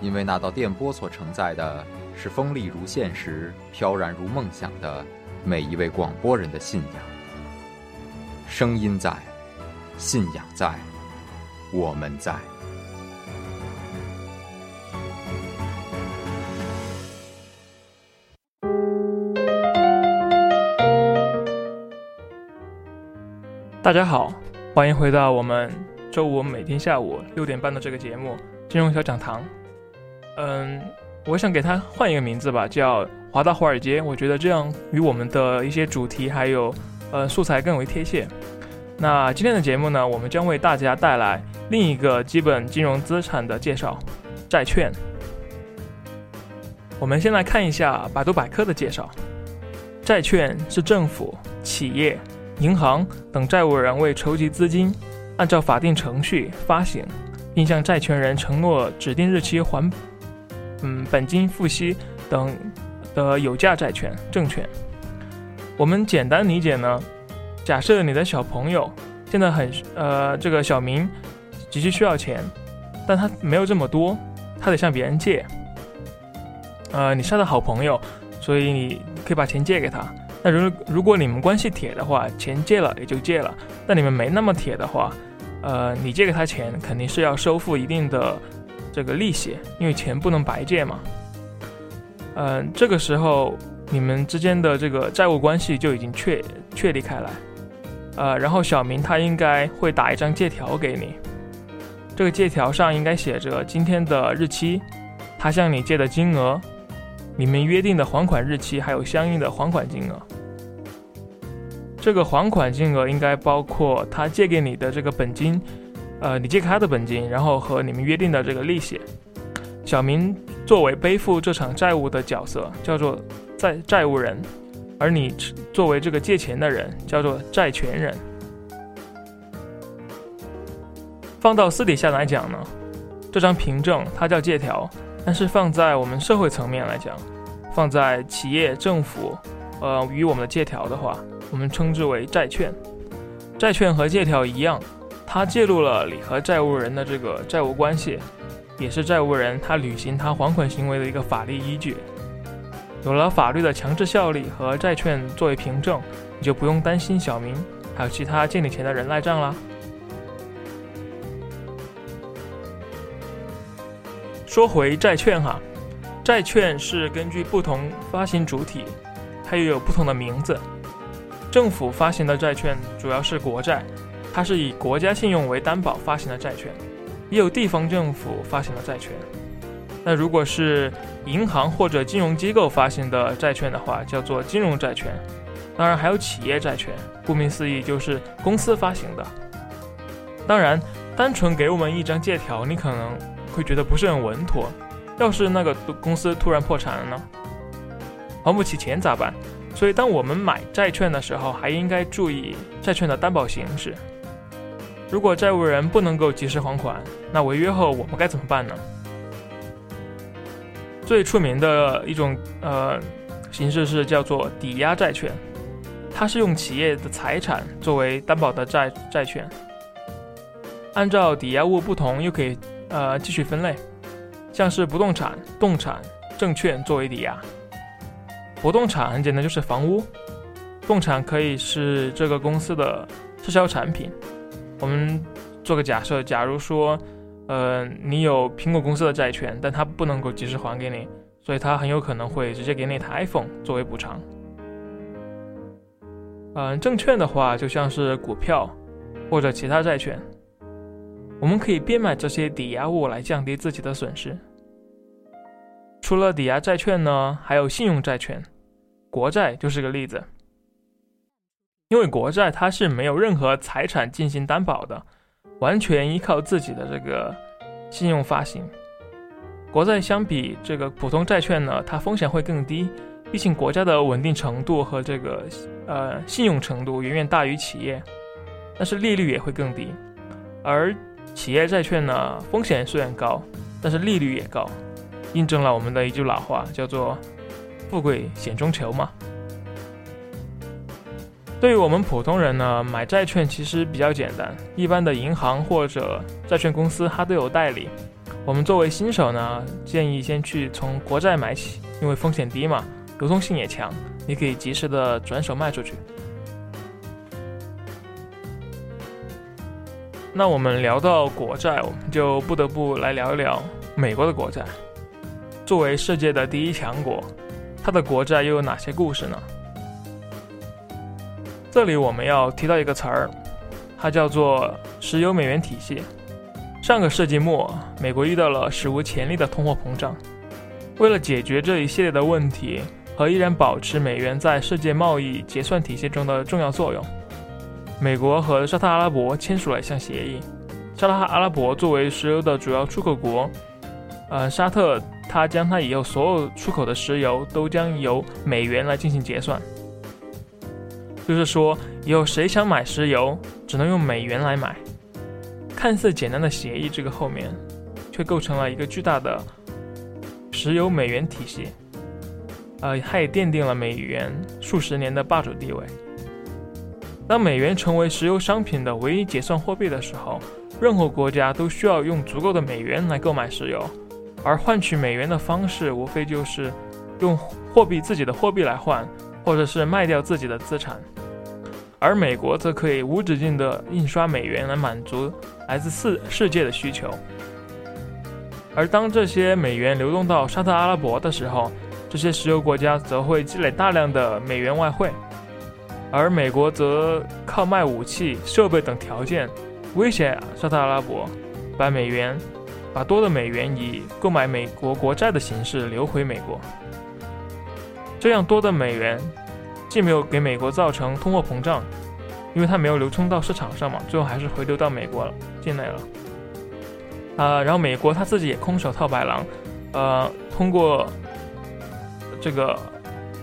因为那道电波所承载的是锋利如现实、飘然如梦想的每一位广播人的信仰。声音在，信仰在，我们在。大家好，欢迎回到我们周五每天下午六点半的这个节目《金融小讲堂》。嗯，我想给它换一个名字吧，叫华大华尔街。我觉得这样与我们的一些主题还有呃素材更为贴切。那今天的节目呢，我们将为大家带来另一个基本金融资产的介绍——债券。我们先来看一下百度百科的介绍：债券是政府、企业、银行等债务人为筹集资金，按照法定程序发行，并向债权人承诺指定日期还。嗯，本金付息等的有价债券证券，我们简单理解呢。假设你的小朋友现在很呃，这个小明急需需要钱，但他没有这么多，他得向别人借。呃，你是他的好朋友，所以你可以把钱借给他。那如如果你们关系铁的话，钱借了也就借了；但你们没那么铁的话，呃，你借给他钱肯定是要收付一定的。这个利息，因为钱不能白借嘛。嗯，这个时候你们之间的这个债务关系就已经确确立开来。呃，然后小明他应该会打一张借条给你，这个借条上应该写着今天的日期，他向你借的金额，你们约定的还款日期，还有相应的还款金额。这个还款金额应该包括他借给你的这个本金。呃，你借给他的本金，然后和你们约定的这个利息，小明作为背负这场债务的角色叫做债债务人，而你作为这个借钱的人叫做债权人。放到私底下来讲呢，这张凭证它叫借条，但是放在我们社会层面来讲，放在企业、政府，呃，与我们的借条的话，我们称之为债券。债券和借条一样。它介入了你和债务人的这个债务关系，也是债务人他履行他还款行为的一个法律依据。有了法律的强制效力和债券作为凭证，你就不用担心小明还有其他借你钱的人赖账啦。说回债券哈，债券是根据不同发行主体，它又有不同的名字。政府发行的债券主要是国债。它是以国家信用为担保发行的债券，也有地方政府发行的债券。那如果是银行或者金融机构发行的债券的话，叫做金融债券。当然还有企业债券，顾名思义就是公司发行的。当然，单纯给我们一张借条，你可能会觉得不是很稳妥。要是那个公司突然破产了呢？还不起钱咋办？所以，当我们买债券的时候，还应该注意债券的担保形式。如果债务人不能够及时还款，那违约后我们该怎么办呢？最出名的一种呃形式是叫做抵押债券，它是用企业的财产作为担保的债债券。按照抵押物不同，又可以呃继续分类，像是不动产、动产、证券作为抵押。不动产很简单，就是房屋；动产可以是这个公司的滞销产品。我们做个假设，假如说，呃，你有苹果公司的债券，但它不能够及时还给你，所以它很有可能会直接给你一台 iPhone 作为补偿。嗯，证券的话就像是股票或者其他债券，我们可以变卖这些抵押物来降低自己的损失。除了抵押债券呢，还有信用债券，国债就是个例子。因为国债它是没有任何财产进行担保的，完全依靠自己的这个信用发行。国债相比这个普通债券呢，它风险会更低，毕竟国家的稳定程度和这个呃信用程度远远大于企业，但是利率也会更低。而企业债券呢，风险虽然高，但是利率也高。印证了我们的一句老话，叫做“富贵险中求”嘛。对于我们普通人呢，买债券其实比较简单，一般的银行或者债券公司它都有代理。我们作为新手呢，建议先去从国债买起，因为风险低嘛，流通性也强，你可以及时的转手卖出去。那我们聊到国债，我们就不得不来聊一聊美国的国债。作为世界的第一强国，它的国债又有哪些故事呢？这里我们要提到一个词儿，它叫做石油美元体系。上个世纪末，美国遇到了史无前例的通货膨胀。为了解决这一系列的问题和依然保持美元在世界贸易结算体系中的重要作用，美国和沙特阿拉伯签署了一项协议。沙特阿拉伯作为石油的主要出口国，呃，沙特。他将他以后所有出口的石油都将由美元来进行结算，就是说以后谁想买石油，只能用美元来买。看似简单的协议，这个后面却构成了一个巨大的石油美元体系，呃，它也奠定了美元数十年的霸主地位。当美元成为石油商品的唯一结算货币的时候，任何国家都需要用足够的美元来购买石油。而换取美元的方式，无非就是用货币自己的货币来换，或者是卖掉自己的资产。而美国则可以无止境的印刷美元来满足来自世世界的需求。而当这些美元流动到沙特阿拉伯的时候，这些石油国家则会积累大量的美元外汇，而美国则靠卖武器、设备等条件威胁沙特阿拉伯，把美元。把多的美元以购买美国国债的形式流回美国，这样多的美元既没有给美国造成通货膨胀，因为它没有流通到市场上嘛，最后还是回流到美国了境内了。啊，然后美国他自己也空手套白狼，呃，通过这个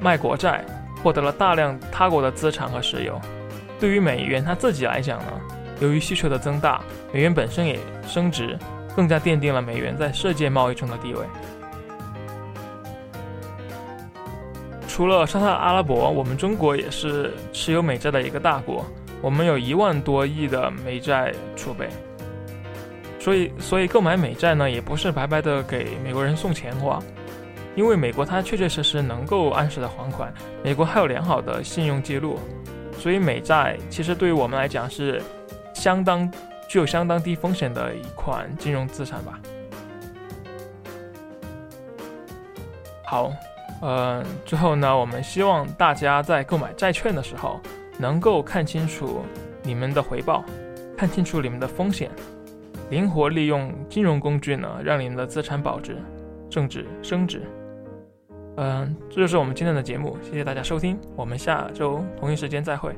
卖国债获得了大量他国的资产和石油。对于美元它自己来讲呢，由于需求的增大，美元本身也升值。更加奠定了美元在世界贸易中的地位。除了沙特阿拉伯，我们中国也是持有美债的一个大国，我们有一万多亿的美债储备。所以，所以购买美债呢，也不是白白的给美国人送钱花，因为美国它确确实实能够按时的还款，美国还有良好的信用记录，所以美债其实对于我们来讲是相当。具有相当低风险的一款金融资产吧。好，呃，最后呢，我们希望大家在购买债券的时候，能够看清楚你们的回报，看清楚你们的风险，灵活利用金融工具呢，让你们的资产保值、增值、升值。嗯，这就是我们今天的节目，谢谢大家收听，我们下周同一时间再会。